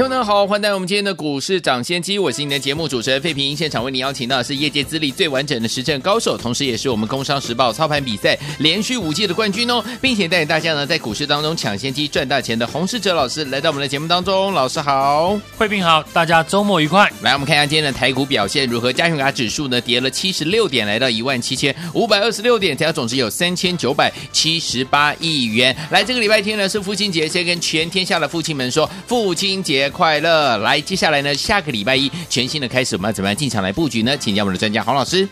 朋友们好，欢迎来到我们今天的股市涨先机，我是你的节目主持人费平。现场为你邀请到的是业界资历最完整的实战高手，同时也是我们工商时报操盘比赛连续五届的冠军哦，并且带领大家呢在股市当中抢先机赚大钱的洪世哲老师来到我们的节目当中。老师好，费平好，大家周末愉快。来，我们看一下今天的台股表现如何？加权卡指数呢跌了七十六点，来到一万七千五百二十六点，成交总值有三千九百七十八亿元。来，这个礼拜天呢是父亲节，先跟全天下的父亲们说父亲节。快乐！来，接下来呢，下个礼拜一全新的开始，我们要怎么样进场来布局呢？请教我们的专家黄老师。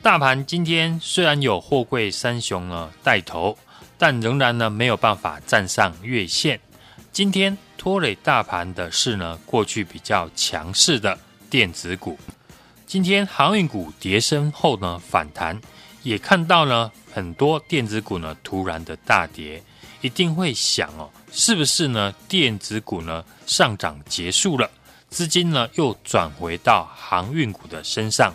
大盘今天虽然有货柜三雄呢带头，但仍然呢没有办法站上月线。今天拖累大盘的是呢过去比较强势的电子股。今天航运股跌升后呢反弹，也看到呢很多电子股呢突然的大跌，一定会想哦。是不是呢？电子股呢上涨结束了，资金呢又转回到航运股的身上。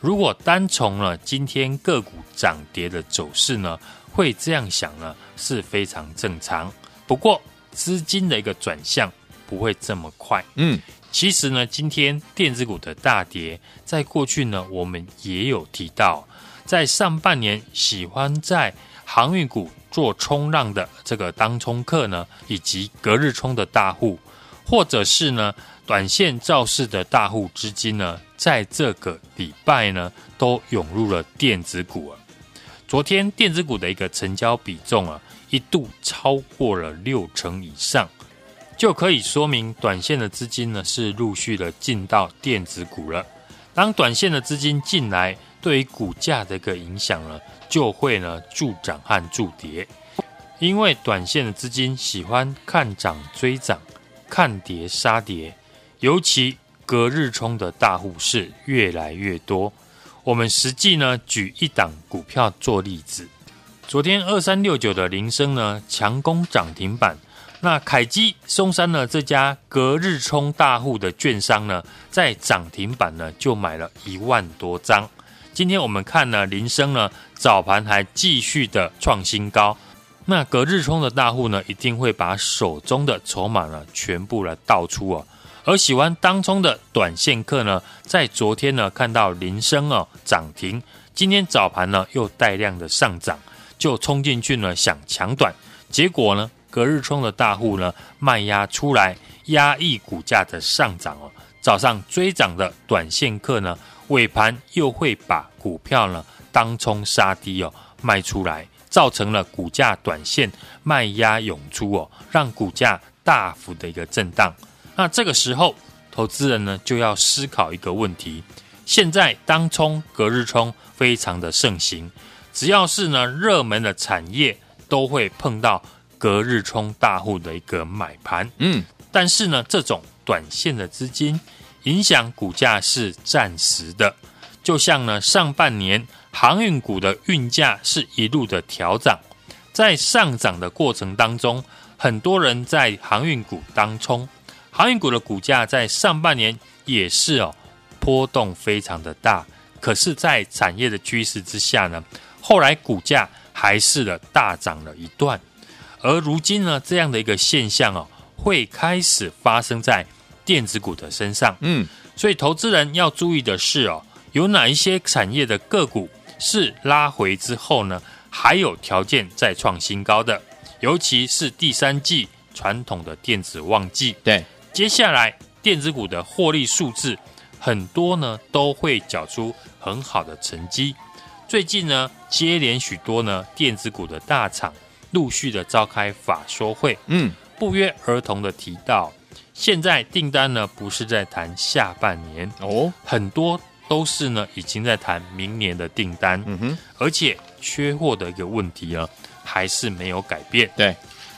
如果单从呢今天个股涨跌的走势呢，会这样想呢是非常正常。不过资金的一个转向不会这么快。嗯，其实呢，今天电子股的大跌，在过去呢我们也有提到，在上半年喜欢在航运股。做冲浪的这个当冲客呢，以及隔日冲的大户，或者是呢短线造势的大户资金呢，在这个礼拜呢都涌入了电子股啊。昨天电子股的一个成交比重啊，一度超过了六成以上，就可以说明短线的资金呢是陆续的进到电子股了。当短线的资金进来，对于股价的一个影响呢，就会呢助涨和助跌，因为短线的资金喜欢看涨追涨，看跌杀跌，尤其隔日冲的大户是越来越多。我们实际呢举一档股票做例子，昨天二三六九的铃声呢强攻涨停板。那凯基松山呢？这家隔日冲大户的券商呢，在涨停板呢就买了一万多张。今天我们看呢，林生呢早盘还继续的创新高。那隔日冲的大户呢，一定会把手中的筹码呢全部来倒出哦。而喜欢当冲的短线客呢，在昨天呢看到林生哦涨停，今天早盘呢又带量的上涨，就冲进去呢想抢短，结果呢？隔日冲的大户呢，卖压出来，压抑股价的上涨哦。早上追涨的短线客呢，尾盘又会把股票呢当冲杀低哦，卖出来，造成了股价短线卖压涌出哦，让股价大幅的一个震荡。那这个时候，投资人呢就要思考一个问题：现在当冲、隔日冲非常的盛行，只要是呢热门的产业，都会碰到。隔日冲大户的一个买盘，嗯，但是呢，这种短线的资金影响股价是暂时的，就像呢，上半年航运股的运价是一路的调涨，在上涨的过程当中，很多人在航运股当冲，航运股的股价在上半年也是哦波动非常的大，可是，在产业的趋势之下呢，后来股价还是的大涨了一段。而如今呢，这样的一个现象哦，会开始发生在电子股的身上。嗯，所以投资人要注意的是哦，有哪一些产业的个股是拉回之后呢，还有条件再创新高的，尤其是第三季传统的电子旺季。对，接下来电子股的获利数字很多呢，都会缴出很好的成绩。最近呢，接连许多呢电子股的大厂。陆续的召开法说会，嗯，不约而同的提到，现在订单呢不是在谈下半年。哦，很多都是呢已经在谈明年的订单，嗯哼，而且缺货的一个问题呢还是没有改变。对，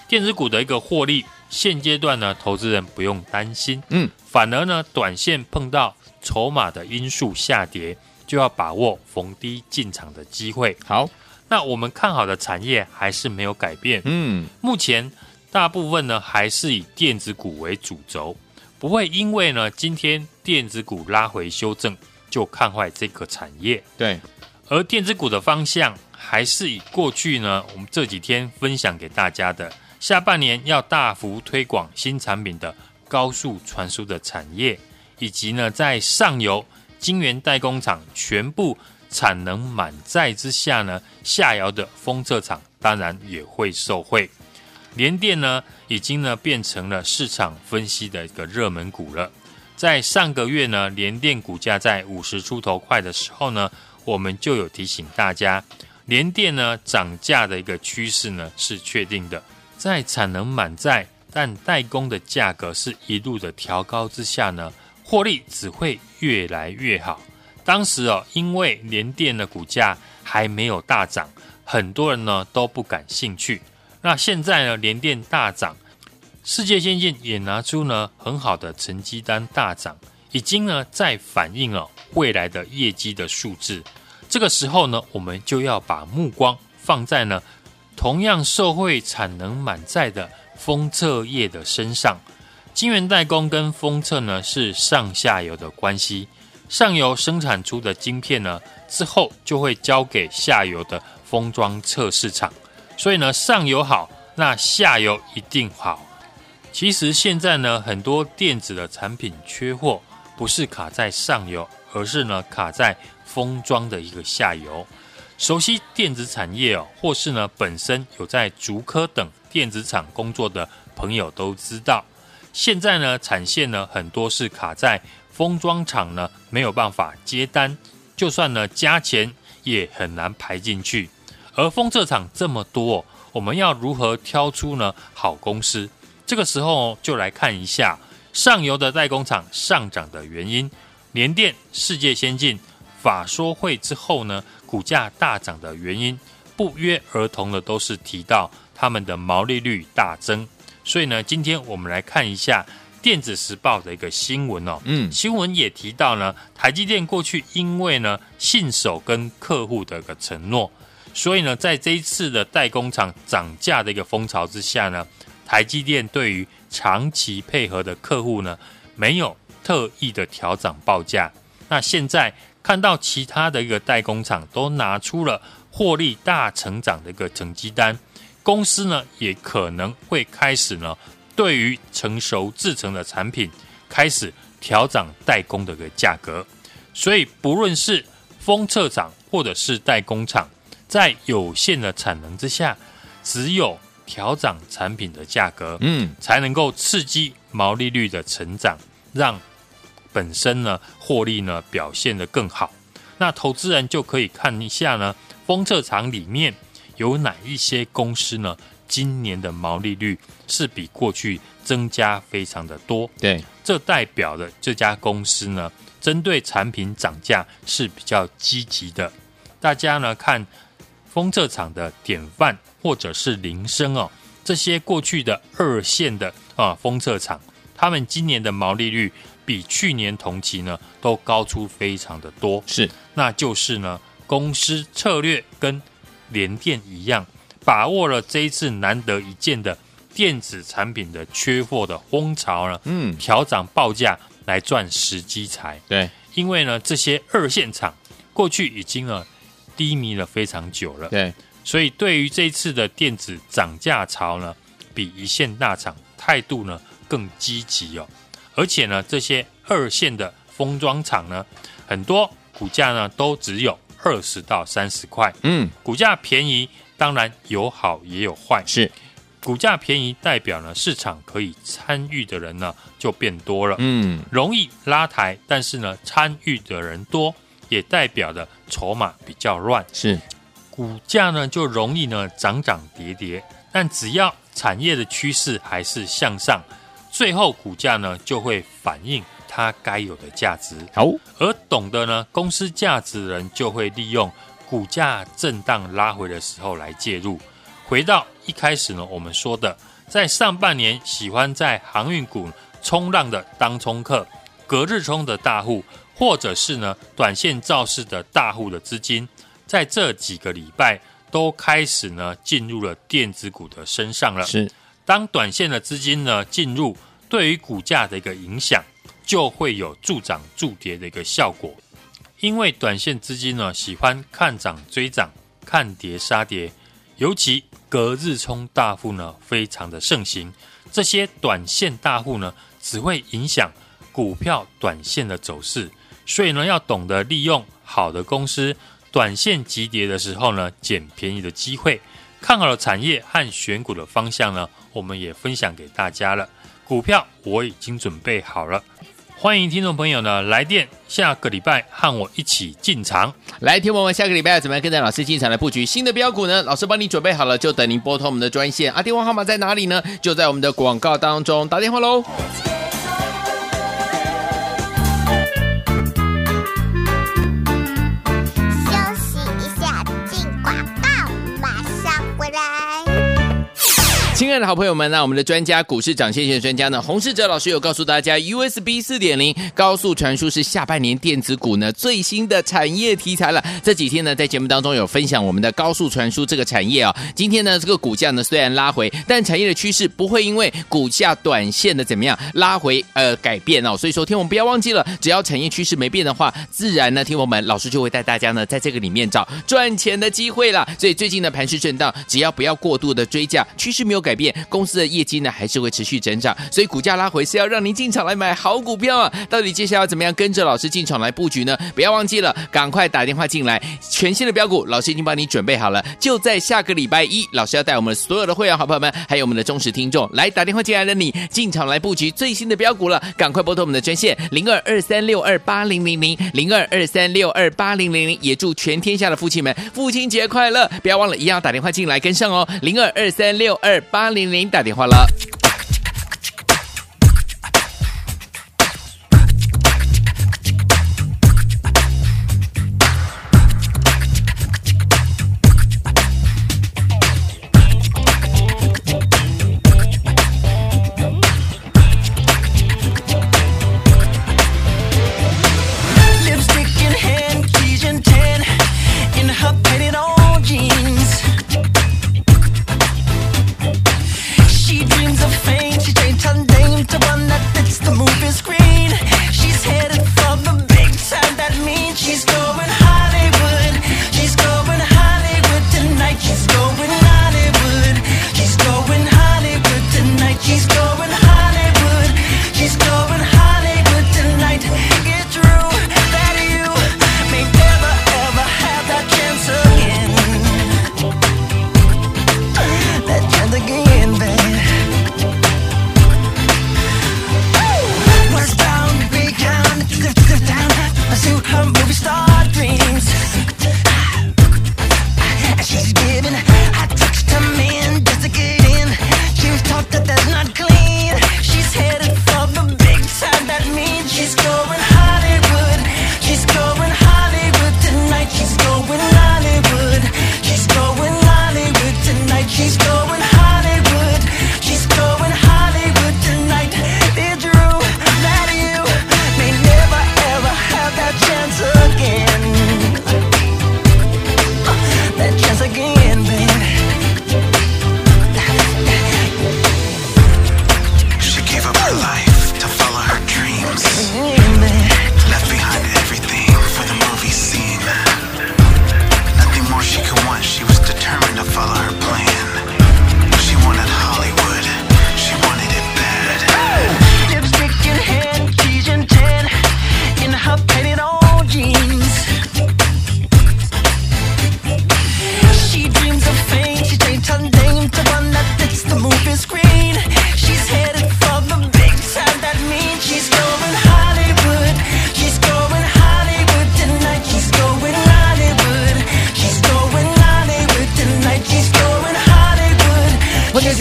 电子股的一个获利，现阶段呢投资人不用担心，嗯，反而呢短线碰到筹码的因素下跌，就要把握逢低进场的机会。好，那我们看好的产业还是没有改变。嗯，目前大部分呢还是以电子股为主轴，不会因为呢今天电子股拉回修正就看坏这个产业。对，而电子股的方向还是以过去呢我们这几天分享给大家的，下半年要大幅推广新产品的高速传输的产业，以及呢在上游。晶圆代工厂全部产能满载之下呢，下游的封测厂当然也会受惠。联电呢，已经呢变成了市场分析的一个热门股了。在上个月呢，联电股价在五十出头块的时候呢，我们就有提醒大家，联电呢涨价的一个趋势呢是确定的。在产能满载，但代工的价格是一路的调高之下呢。获利只会越来越好。当时哦，因为联电的股价还没有大涨，很多人呢都不感兴趣。那现在呢，联电大涨，世界先进也拿出呢很好的成绩单大涨，已经呢在反映了未来的业绩的数字。这个时候呢，我们就要把目光放在呢同样受惠产能满载的封测业的身上。晶圆代工跟封测呢是上下游的关系，上游生产出的晶片呢之后就会交给下游的封装测试厂，所以呢上游好，那下游一定好。其实现在呢很多电子的产品缺货，不是卡在上游，而是呢卡在封装的一个下游。熟悉电子产业哦，或是呢本身有在竹科等电子厂工作的朋友都知道。现在呢，产线呢很多是卡在封装厂呢没有办法接单，就算呢加钱也很难排进去。而封测厂这么多，我们要如何挑出呢好公司？这个时候就来看一下上游的代工厂上涨的原因。联电、世界先进法说会之后呢，股价大涨的原因，不约而同的都是提到他们的毛利率大增。所以呢，今天我们来看一下《电子时报》的一个新闻哦。嗯，新闻也提到呢，台积电过去因为呢信守跟客户的一个承诺，所以呢，在这一次的代工厂涨价的一个风潮之下呢，台积电对于长期配合的客户呢，没有特意的调涨报价。那现在看到其他的一个代工厂都拿出了获利大成长的一个成绩单。公司呢也可能会开始呢，对于成熟制成的产品开始调涨代工的一个价格，所以不论是封测厂或者是代工厂，在有限的产能之下，只有调涨产品的价格，嗯，才能够刺激毛利率的成长，让本身呢获利呢表现得更好。那投资人就可以看一下呢，封测厂里面。有哪一些公司呢？今年的毛利率是比过去增加非常的多。对，这代表的这家公司呢，针对产品涨价是比较积极的。大家呢看封测厂的典范或者是铃声哦，这些过去的二线的啊封测厂，他们今年的毛利率比去年同期呢都高出非常的多。是，那就是呢公司策略跟。联电一样，把握了这一次难得一见的电子产品的缺货的风潮呢，嗯，调涨报价来赚时机财。对，因为呢，这些二线厂过去已经呢低迷了非常久了。对，所以对于这一次的电子涨价潮呢，比一线大厂态度呢更积极哦。而且呢，这些二线的封装厂呢，很多股价呢都只有。二十到三十块，嗯，股价便宜，当然有好也有坏。是，股价便宜代表呢，市场可以参与的人呢就变多了，嗯，容易拉抬，但是呢，参与的人多，也代表的筹码比较乱，是，股价呢就容易呢涨涨跌跌，但只要产业的趋势还是向上，最后股价呢就会反映。它该有的价值好，而懂得呢公司价值的人就会利用股价震荡拉回的时候来介入。回到一开始呢，我们说的，在上半年喜欢在航运股冲浪的当冲客、隔日冲的大户，或者是呢短线造势的大户的资金，在这几个礼拜都开始呢进入了电子股的身上了。是，当短线的资金呢进入，对于股价的一个影响，就会有助涨助跌的一个效果。因为短线资金呢喜欢看涨追涨，看跌杀跌，尤其隔日冲大户呢非常的盛行。这些短线大户呢只会影响股票短线的走势。所以呢，要懂得利用好的公司短线急跌的时候呢，捡便宜的机会。看好的产业和选股的方向呢，我们也分享给大家了。股票我已经准备好了，欢迎听众朋友呢来电，下个礼拜和我一起进场。来，听我们下个礼拜怎么样跟着老师进场来布局新的标股呢？老师帮你准备好了，就等您拨通我们的专线啊，电话号码在哪里呢？就在我们的广告当中，打电话喽。亲爱的好朋友们，那我们的专家股市长先机专家呢，洪世哲老师有告诉大家，USB 四点零高速传输是下半年电子股呢最新的产业题材了。这几天呢，在节目当中有分享我们的高速传输这个产业啊。今天呢，这个股价呢虽然拉回，但产业的趋势不会因为股价短线的怎么样拉回而改变哦。所以说，听我们不要忘记了，只要产业趋势没变的话，自然呢，听我们老师就会带大家呢在这个里面找赚钱的机会了。所以最近的盘势震荡，只要不要过度的追价，趋势没有改变，公司的业绩呢还是会持续增长，所以股价拉回是要让您进场来买好股票啊！到底接下来要怎么样跟着老师进场来布局呢？不要忘记了，赶快打电话进来，全新的标股，老师已经帮你准备好了，就在下个礼拜一，老师要带我们所有的会员好朋友们，还有我们的忠实听众来打电话进来的你，进场来布局最新的标股了，赶快拨通我们的专线零二二三六二八零零零零二二三六二八零零零，也祝全天下的父亲们父亲节快乐！不要忘了，一样打电话进来跟上哦，零二二三六二八零零。打电话了。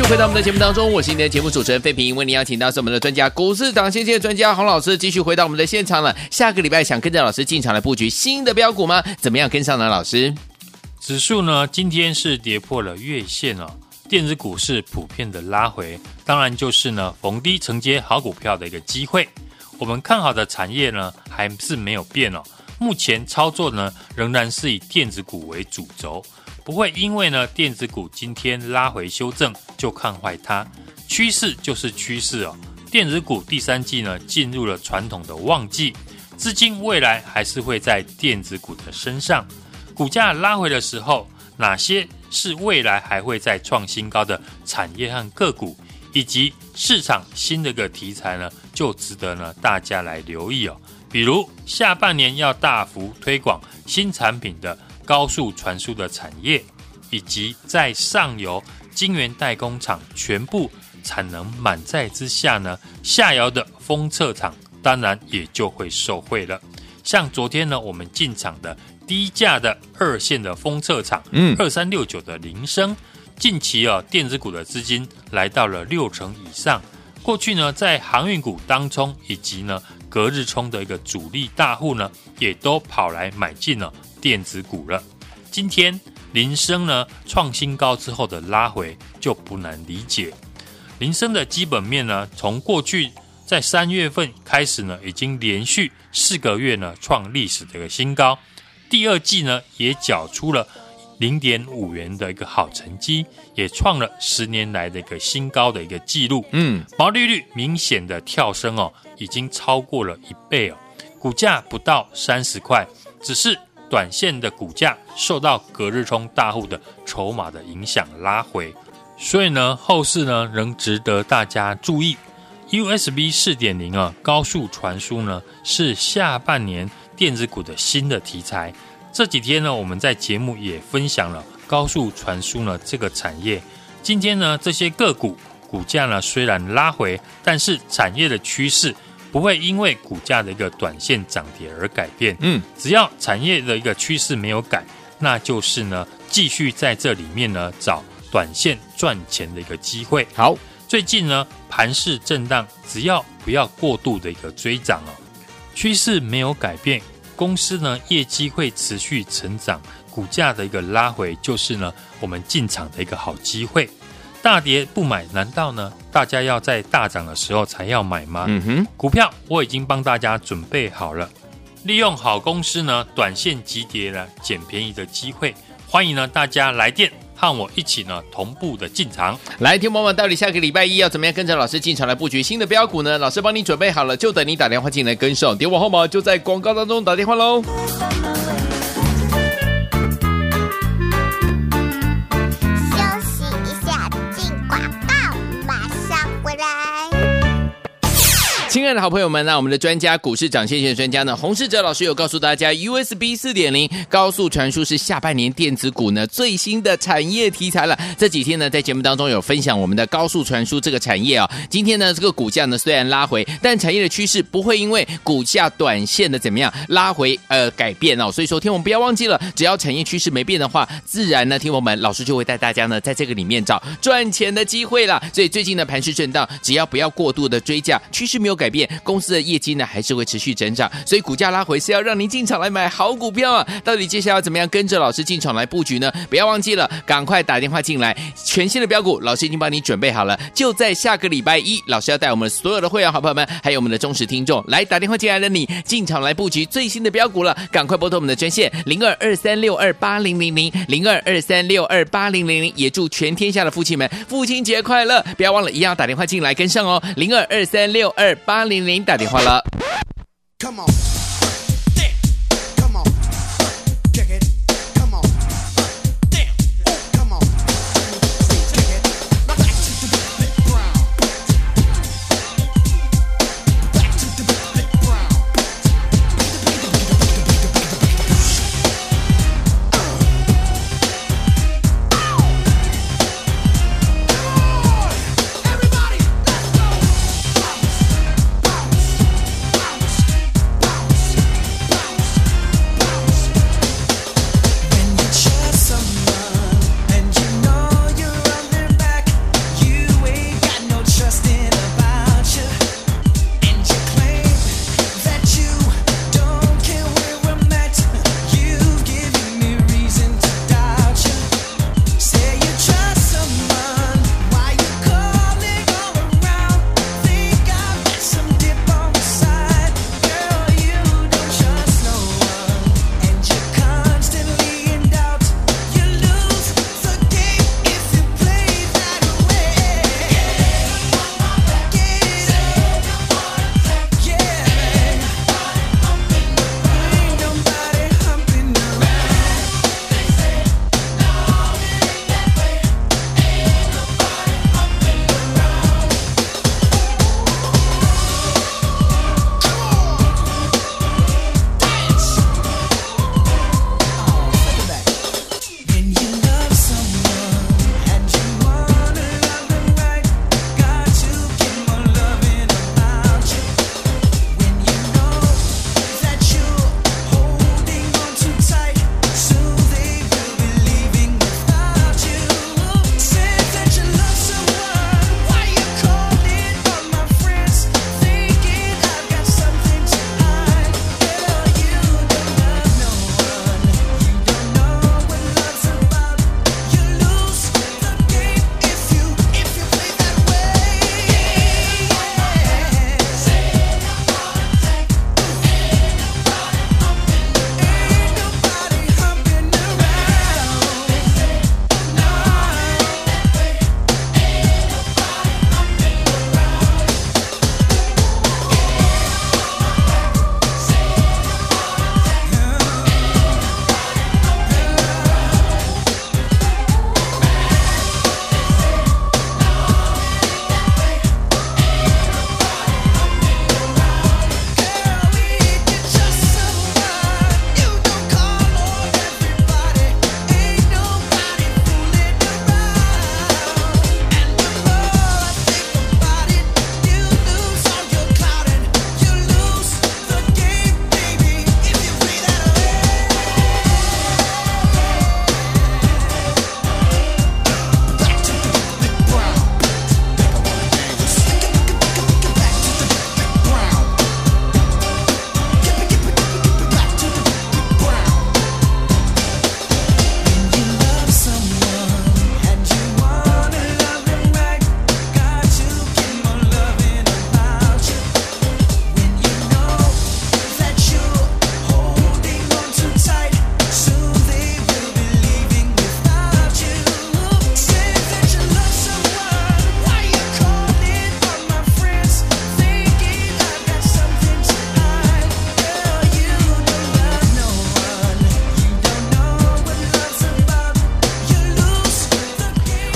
回到我们的节目当中，我是今天的节目主持人费平，为您邀请到是我们的专家股市长先机的专家洪老师，继续回到我们的现场了。下个礼拜想跟着老师进场来布局新的标股吗？怎么样跟上呢？老师，指数呢今天是跌破了月线哦，电子股市普遍的拉回，当然就是呢逢低承接好股票的一个机会。我们看好的产业呢，还是没有变哦。目前操作呢，仍然是以电子股为主轴，不会因为呢电子股今天拉回修正就看坏它。趋势就是趋势哦。电子股第三季呢进入了传统的旺季，资金未来还是会在电子股的身上。股价拉回的时候，哪些是未来还会再创新高的产业和个股，以及市场新的个题材呢，就值得呢大家来留意哦。比如下半年要大幅推广新产品的高速传输的产业，以及在上游晶圆代工厂全部产能满载之下呢，下游的封测厂当然也就会受惠了。像昨天呢，我们进场的低价的二线的封测厂，嗯，二三六九的铃声，近期啊电子股的资金来到了六成以上。过去呢，在航运股当中以及呢。隔日冲的一个主力大户呢，也都跑来买进了电子股了。今天林生呢创新高之后的拉回就不难理解。林生的基本面呢，从过去在三月份开始呢，已经连续四个月呢创历史的一个新高。第二季呢也缴出了零点五元的一个好成绩，也创了十年来的一个新高的一个记录。嗯，毛利率明显的跳升哦。已经超过了一倍哦，股价不到三十块，只是短线的股价受到隔日冲大户的筹码的影响拉回，所以呢，后市呢仍值得大家注意。USB 四点零啊，高速传输呢是下半年电子股的新的题材。这几天呢，我们在节目也分享了高速传输呢这个产业。今天呢，这些个股股价呢虽然拉回，但是产业的趋势。不会因为股价的一个短线涨跌而改变。嗯，只要产业的一个趋势没有改，那就是呢，继续在这里面呢找短线赚钱的一个机会。好，最近呢盘势震荡，只要不要过度的一个追涨哦，趋势没有改变，公司呢业绩会持续成长，股价的一个拉回就是呢我们进场的一个好机会。大跌不买，难道呢？大家要在大涨的时候才要买吗？嗯哼，股票我已经帮大家准备好了，利用好公司呢，短线急跌呢捡便宜的机会，欢迎呢大家来电和我一起呢同步的进场。来，听友们，到底下个礼拜一要怎么样跟着老师进场来布局新的标股呢？老师帮你准备好了，就等你打电话进来跟上。点我号码就在广告当中打电话喽。亲爱的好朋友们，那我们的专家股市涨先机的专家呢，洪世哲老师有告诉大家，USB 四点零高速传输是下半年电子股呢最新的产业题材了。这几天呢，在节目当中有分享我们的高速传输这个产业啊、今天呢，这个股价呢虽然拉回，但产业的趋势不会因为股价短线的怎么样拉回呃改变哦。所以说，听我们不要忘记了，只要产业趋势没变的话，自然呢，听我们老师就会带大家呢在这个里面找赚钱的机会了。所以最近的盘势震荡，只要不要过度的追价，趋势没有改。改变公司的业绩呢，还是会持续增长，所以股价拉回是要让您进场来买好股票啊！到底接下来要怎么样跟着老师进场来布局呢？不要忘记了，赶快打电话进来，全新的标股，老师已经帮你准备好了，就在下个礼拜一，老师要带我们所有的会员好朋友们，还有我们的忠实听众来打电话进来的你，进场来布局最新的标股了，赶快拨通我们的专线零二二三六二八零零零零二二三六二八零零零，也祝全天下的父亲们父亲节快乐！不要忘了，一样打电话进来跟上哦，零二二三六二八。八零零打电话了。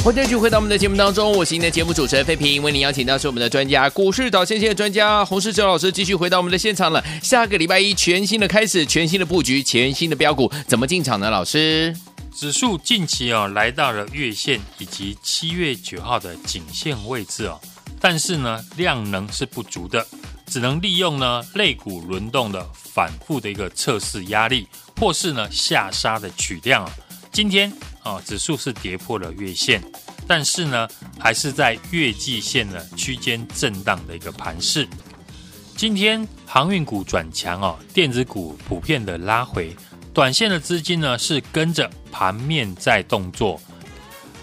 欢迎继续回到我们的节目当中，我是您的节目主持人费平，为您邀请到是我们的专家，股市导线线的专家洪世哲老师，继续回到我们的现场了。下个礼拜一，全新的开始，全新的布局，全新的标股，怎么进场呢？老师，指数近期哦来到了月线以及七月九号的颈线位置哦，但是呢量能是不足的，只能利用呢类股轮动的反复的一个测试压力，或是呢下杀的取量啊。今天啊，指数是跌破了月线，但是呢，还是在月季线的区间震荡的一个盘势。今天航运股转强哦，电子股普遍的拉回，短线的资金呢是跟着盘面在动作。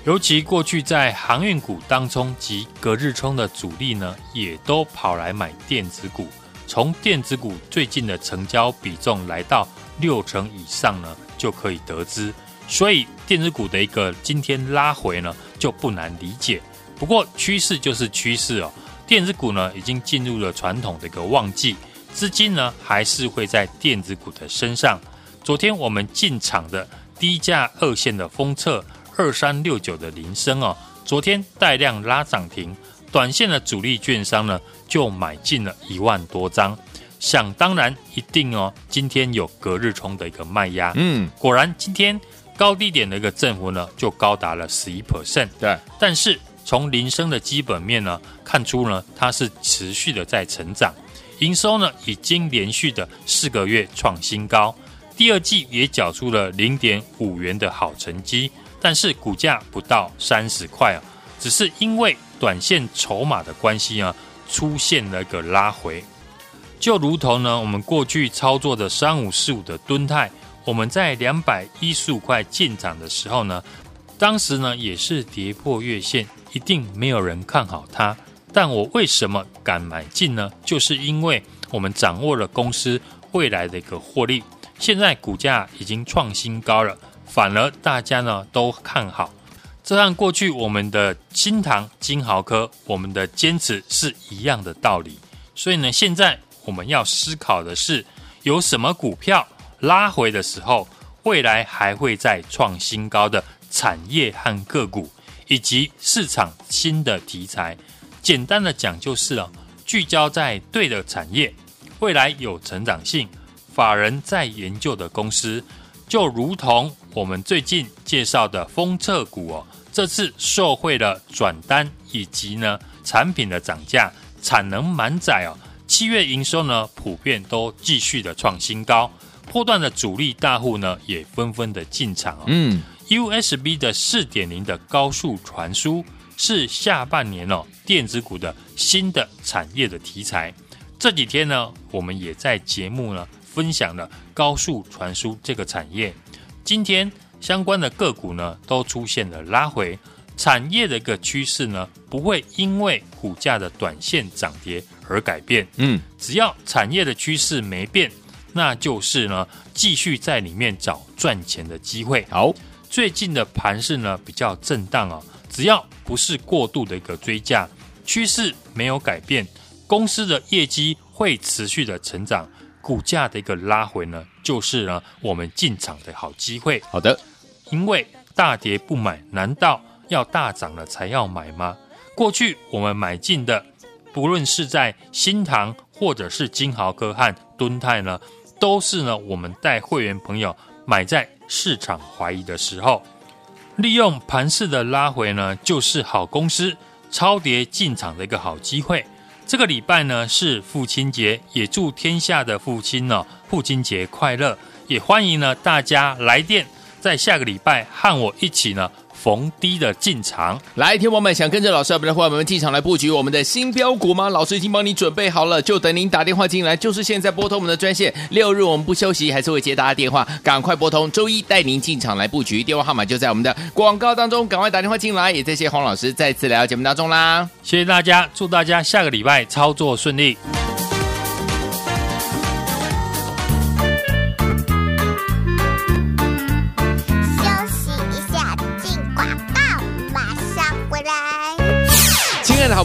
尤其过去在航运股当中及隔日冲的主力呢，也都跑来买电子股。从电子股最近的成交比重来到六成以上呢，就可以得知。所以电子股的一个今天拉回呢，就不难理解。不过趋势就是趋势哦，电子股呢已经进入了传统的一个旺季，资金呢还是会在电子股的身上。昨天我们进场的低价二线的封测二三六九的铃声哦，昨天带量拉涨停，短线的主力券商呢就买进了一万多张。想当然一定哦，今天有隔日冲的一个卖压。嗯，果然今天。高低点的一个振幅呢，就高达了十一 percent。对，但是从林生的基本面呢，看出呢，它是持续的在成长，营收呢已经连续的四个月创新高，第二季也缴出了零点五元的好成绩，但是股价不到三十块啊，只是因为短线筹码的关系啊，出现了一个拉回，就如同呢，我们过去操作的三五四五的吨泰。我们在两百一十五块进场的时候呢，当时呢也是跌破月线，一定没有人看好它。但我为什么敢买进呢？就是因为我们掌握了公司未来的一个获利。现在股价已经创新高了，反而大家呢都看好。这和过去我们的新唐、金豪科，我们的坚持是一样的道理。所以呢，现在我们要思考的是，有什么股票？拉回的时候，未来还会再创新高的产业和个股，以及市场新的题材。简单的讲就是啊，聚焦在对的产业，未来有成长性，法人在研究的公司，就如同我们最近介绍的封测股哦，这次受惠的转单以及呢产品的涨价，产能满载哦，七月营收呢普遍都继续的创新高。波段的主力大户呢，也纷纷的进场哦。嗯，USB 的四点零的高速传输是下半年哦电子股的新的产业的题材。这几天呢，我们也在节目呢分享了高速传输这个产业。今天相关的个股呢都出现了拉回，产业的一个趋势呢不会因为股价的短线涨跌而改变。嗯，只要产业的趋势没变。那就是呢，继续在里面找赚钱的机会。好，最近的盘势呢比较震荡啊，只要不是过度的一个追价，趋势没有改变，公司的业绩会持续的成长，股价的一个拉回呢，就是呢我们进场的好机会。好的，因为大跌不买，难道要大涨了才要买吗？过去我们买进的，不论是在新塘或者是金豪科和敦泰呢。都是呢，我们带会员朋友买在市场怀疑的时候，利用盘势的拉回呢，就是好公司超跌进场的一个好机会。这个礼拜呢是父亲节，也祝天下的父亲呢父亲节快乐，也欢迎呢大家来电，在下个礼拜和我一起呢。逢低的进场，来，听友们想跟着老师，我们的伙伴们进场来布局我们的新标股吗？老师已经帮你准备好了，就等您打电话进来，就是现在拨通我们的专线。六日我们不休息，还是会接大家电话，赶快拨通。周一带您进场来布局，电话号码就在我们的广告当中，赶快打电话进来。也谢谢黄老师再次来到节目当中啦，谢谢大家，祝大家下个礼拜操作顺利。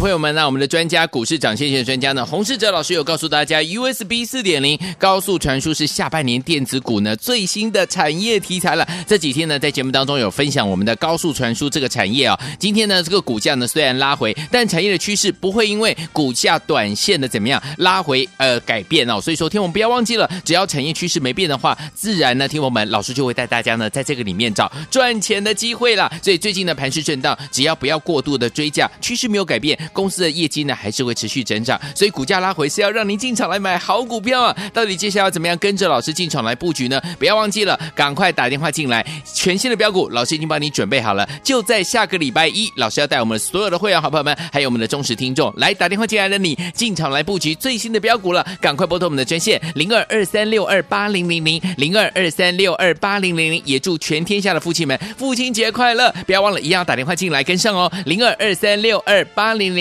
朋友们，那我们的专家股市涨先机专家呢，洪世哲老师有告诉大家，USB 四点零高速传输是下半年电子股呢最新的产业题材了。这几天呢，在节目当中有分享我们的高速传输这个产业啊、今天呢，这个股价呢虽然拉回，但产业的趋势不会因为股价短线的怎么样拉回呃改变哦。所以说，听我们不要忘记了，只要产业趋势没变的话，自然呢，听我们老师就会带大家呢在这个里面找赚钱的机会了。所以最近的盘势震荡，只要不要过度的追价，趋势没有改变。公司的业绩呢还是会持续增长，所以股价拉回是要让您进场来买好股票啊！到底接下来要怎么样跟着老师进场来布局呢？不要忘记了，赶快打电话进来，全新的标股，老师已经帮你准备好了，就在下个礼拜一，老师要带我们所有的会员好朋友们，还有我们的忠实听众来打电话进来的你，进场来布局最新的标股了，赶快拨通我们的专线零二二三六二八零零零零二二三六二八零零零，也祝全天下的父亲们父亲节快乐！不要忘了，一样打电话进来跟上哦，零二二三六二八零零。